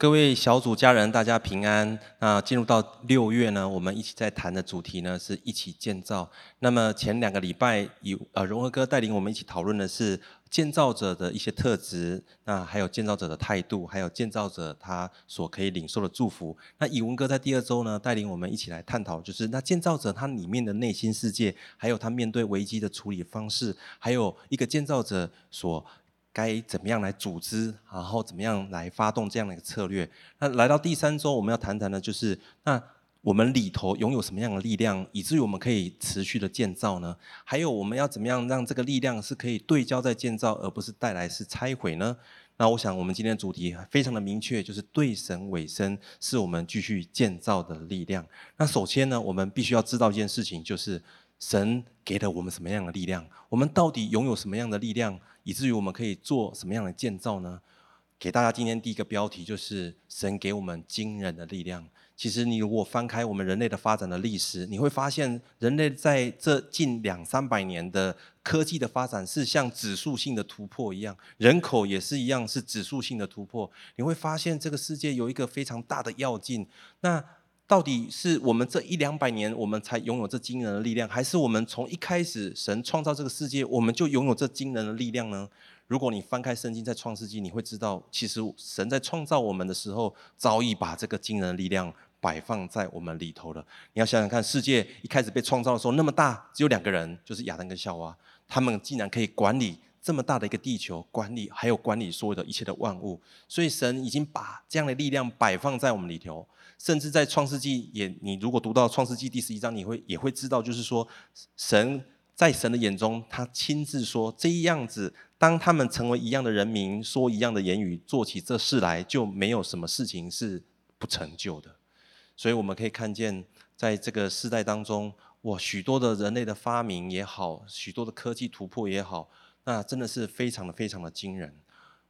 各位小组家人，大家平安。那进入到六月呢，我们一起在谈的主题呢，是一起建造。那么前两个礼拜，有呃荣和哥带领我们一起讨论的是建造者的一些特质，那还有建造者的态度，还有建造者他所可以领受的祝福。那以文哥在第二周呢，带领我们一起来探讨，就是那建造者他里面的内心世界，还有他面对危机的处理方式，还有一个建造者所。该怎么样来组织，然后怎么样来发动这样的一个策略？那来到第三周，我们要谈谈的，就是那我们里头拥有什么样的力量，以至于我们可以持续的建造呢？还有我们要怎么样让这个力量是可以对焦在建造，而不是带来是拆毁呢？那我想我们今天的主题非常的明确，就是对神委身是我们继续建造的力量。那首先呢，我们必须要知道一件事情，就是神给了我们什么样的力量？我们到底拥有什么样的力量？以至于我们可以做什么样的建造呢？给大家今天第一个标题就是神给我们惊人的力量。其实你如果翻开我们人类的发展的历史，你会发现人类在这近两三百年的科技的发展是像指数性的突破一样，人口也是一样是指数性的突破。你会发现这个世界有一个非常大的要进。那到底是我们这一两百年我们才拥有这惊人的力量，还是我们从一开始神创造这个世界我们就拥有这惊人的力量呢？如果你翻开圣经，在创世纪，你会知道，其实神在创造我们的时候，早已把这个惊人的力量摆放在我们里头了。你要想想看，世界一开始被创造的时候那么大，只有两个人，就是亚当跟夏娃，他们竟然可以管理这么大的一个地球，管理还有管理所有的一切的万物。所以神已经把这样的力量摆放在我们里头。甚至在创世纪也，你如果读到创世纪第十一章，你会也会知道，就是说，神在神的眼中，他亲自说，这样子，当他们成为一样的人民，说一样的言语，做起这事来，就没有什么事情是不成就的。所以我们可以看见，在这个时代当中，哇，许多的人类的发明也好，许多的科技突破也好，那真的是非常的非常的惊人。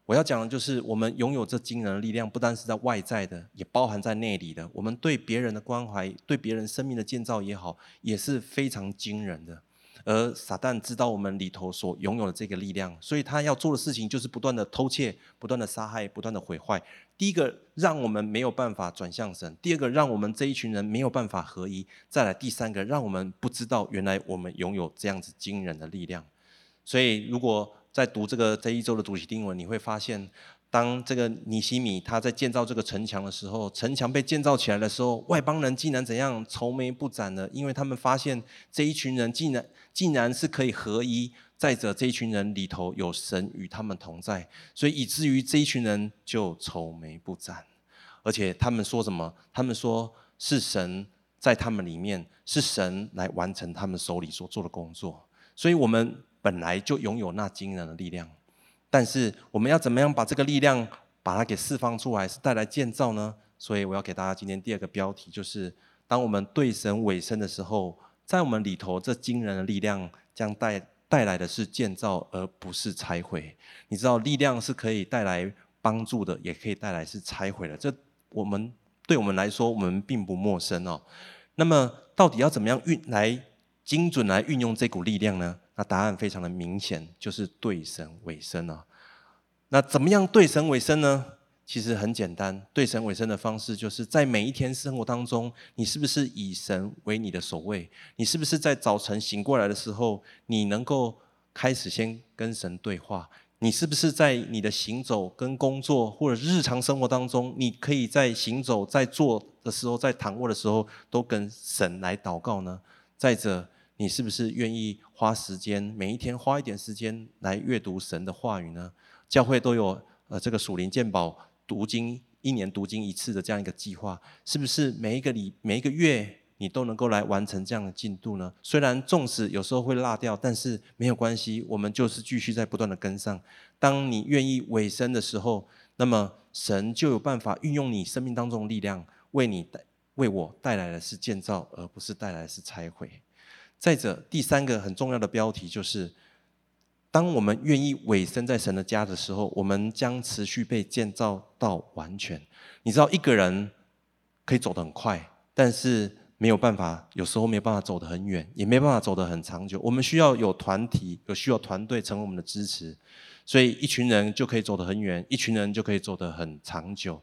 我要讲的就是，我们拥有这惊人的力量，不单是在外在的，也包含在内里的。我们对别人的关怀，对别人生命的建造也好，也是非常惊人的。而撒旦知道我们里头所拥有的这个力量，所以他要做的事情就是不断的偷窃、不断的杀害、不断的毁坏。第一个，让我们没有办法转向神；第二个，让我们这一群人没有办法合一；再来，第三个，让我们不知道原来我们拥有这样子惊人的力量。所以，如果在读这个这一周的主题经文，你会发现，当这个尼西米他在建造这个城墙的时候，城墙被建造起来的时候，外邦人竟然怎样愁眉不展呢？因为他们发现这一群人竟然竟然是可以合一，再者这一群人里头有神与他们同在，所以以至于这一群人就愁眉不展，而且他们说什么？他们说是神在他们里面，是神来完成他们手里所做的工作，所以我们。本来就拥有那惊人的力量，但是我们要怎么样把这个力量把它给释放出来，是带来建造呢？所以我要给大家今天第二个标题，就是当我们对神委身的时候，在我们里头这惊人的力量将带带来的是建造，而不是拆毁。你知道，力量是可以带来帮助的，也可以带来是拆毁的。这我们对我们来说，我们并不陌生哦。那么，到底要怎么样运来精准来运用这股力量呢？那答案非常的明显，就是对神委身啊。那怎么样对神委身呢？其实很简单，对神委身的方式，就是在每一天生活当中，你是不是以神为你的首位？你是不是在早晨醒过来的时候，你能够开始先跟神对话？你是不是在你的行走、跟工作或者日常生活当中，你可以在行走、在做的时候、在躺卧的时候，都跟神来祷告呢？再者，你是不是愿意花时间，每一天花一点时间来阅读神的话语呢？教会都有呃这个属灵鉴宝读经，一年读经一次的这样一个计划，是不是每一个礼每一个月你都能够来完成这样的进度呢？虽然纵使有时候会落掉，但是没有关系，我们就是继续在不断的跟上。当你愿意委身的时候，那么神就有办法运用你生命当中的力量，为你带为我带来的是建造，而不是带来的是拆毁。再者，第三个很重要的标题就是：当我们愿意委身在神的家的时候，我们将持续被建造到完全。你知道，一个人可以走得很快，但是没有办法，有时候没有办法走得很远，也没办法走得很长久。我们需要有团体，有需要团队成为我们的支持。所以一群人就可以走得很远，一群人就可以走得很长久。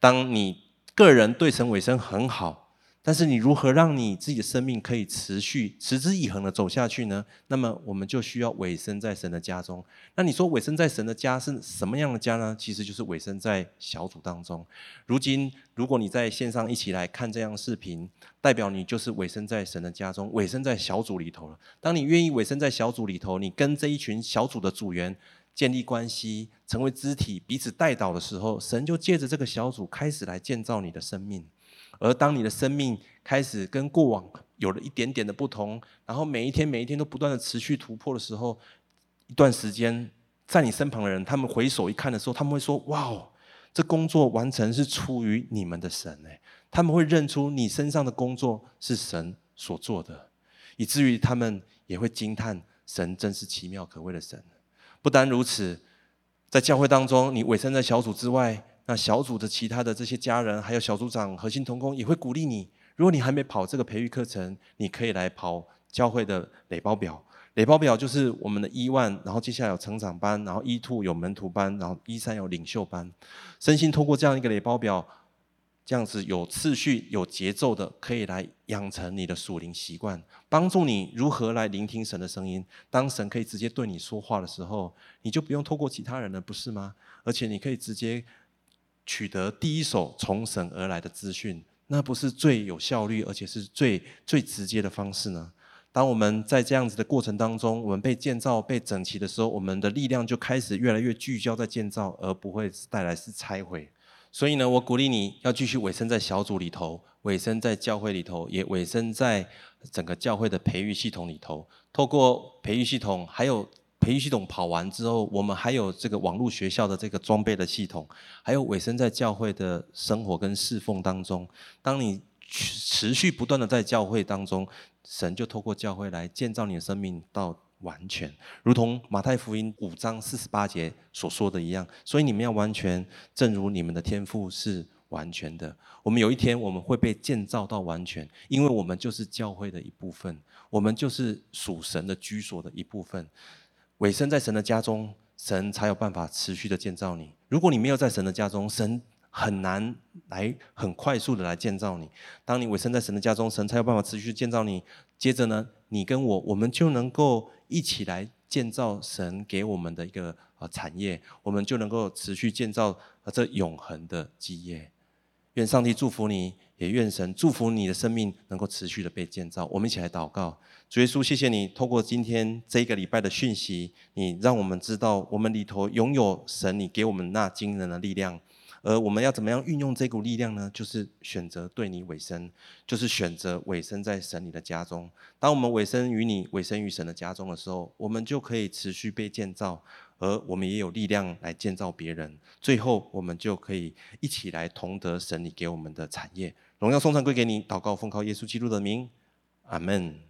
当你个人对神委身很好。但是你如何让你自己的生命可以持续持之以恒的走下去呢？那么我们就需要委身在神的家中。那你说委身在神的家是什么样的家呢？其实就是委身在小组当中。如今，如果你在线上一起来看这样视频，代表你就是委身在神的家中，委身在小组里头了。当你愿意委身在小组里头，你跟这一群小组的组员建立关系，成为肢体，彼此带导的时候，神就借着这个小组开始来建造你的生命。而当你的生命开始跟过往有了一点点的不同，然后每一天每一天都不断的持续突破的时候，一段时间在你身旁的人，他们回首一看的时候，他们会说：“哇哦，这工作完成是出于你们的神哎！”他们会认出你身上的工作是神所做的，以至于他们也会惊叹神真是奇妙可畏的神。不单如此，在教会当中，你委身在小组之外。那小组的其他的这些家人，还有小组长、核心同工也会鼓励你。如果你还没跑这个培育课程，你可以来跑教会的垒包表。垒包表就是我们的一万，然后接下来有成长班，然后一 two 有门徒班，然后一三有领袖班。身心通过这样一个垒包表，这样子有次序、有节奏的，可以来养成你的属灵习惯，帮助你如何来聆听神的声音。当神可以直接对你说话的时候，你就不用透过其他人了，不是吗？而且你可以直接。取得第一手从神而来的资讯，那不是最有效率，而且是最最直接的方式呢？当我们在这样子的过程当中，我们被建造、被整齐的时候，我们的力量就开始越来越聚焦在建造，而不会带来是拆毁。所以呢，我鼓励你要继续委身在小组里头，委身在教会里头，也委身在整个教会的培育系统里头，透过培育系统，还有。培育系统跑完之后，我们还有这个网络学校的这个装备的系统，还有委身在教会的生活跟侍奉当中。当你持续不断的在教会当中，神就透过教会来建造你的生命到完全，如同马太福音五章四十八节所说的一样。所以你们要完全，正如你们的天赋是完全的。我们有一天我们会被建造到完全，因为我们就是教会的一部分，我们就是属神的居所的一部分。委身在神的家中，神才有办法持续的建造你。如果你没有在神的家中，神很难来很快速的来建造你。当你委身在神的家中，神才有办法持续建造你。接着呢，你跟我，我们就能够一起来建造神给我们的一个呃产业，我们就能够持续建造这永恒的基业。愿上帝祝福你，也愿神祝福你的生命能够持续的被建造。我们一起来祷告，主耶稣，谢谢你透过今天这一个礼拜的讯息，你让我们知道我们里头拥有神你给我们那惊人的力量。而我们要怎么样运用这股力量呢？就是选择对你委身，就是选择委身在神你的家中。当我们委身于你、委身于神的家中的时候，我们就可以持续被建造，而我们也有力量来建造别人。最后，我们就可以一起来同得神你给我们的产业。荣耀颂赞归给你，祷告奉靠耶稣基督的名，阿门。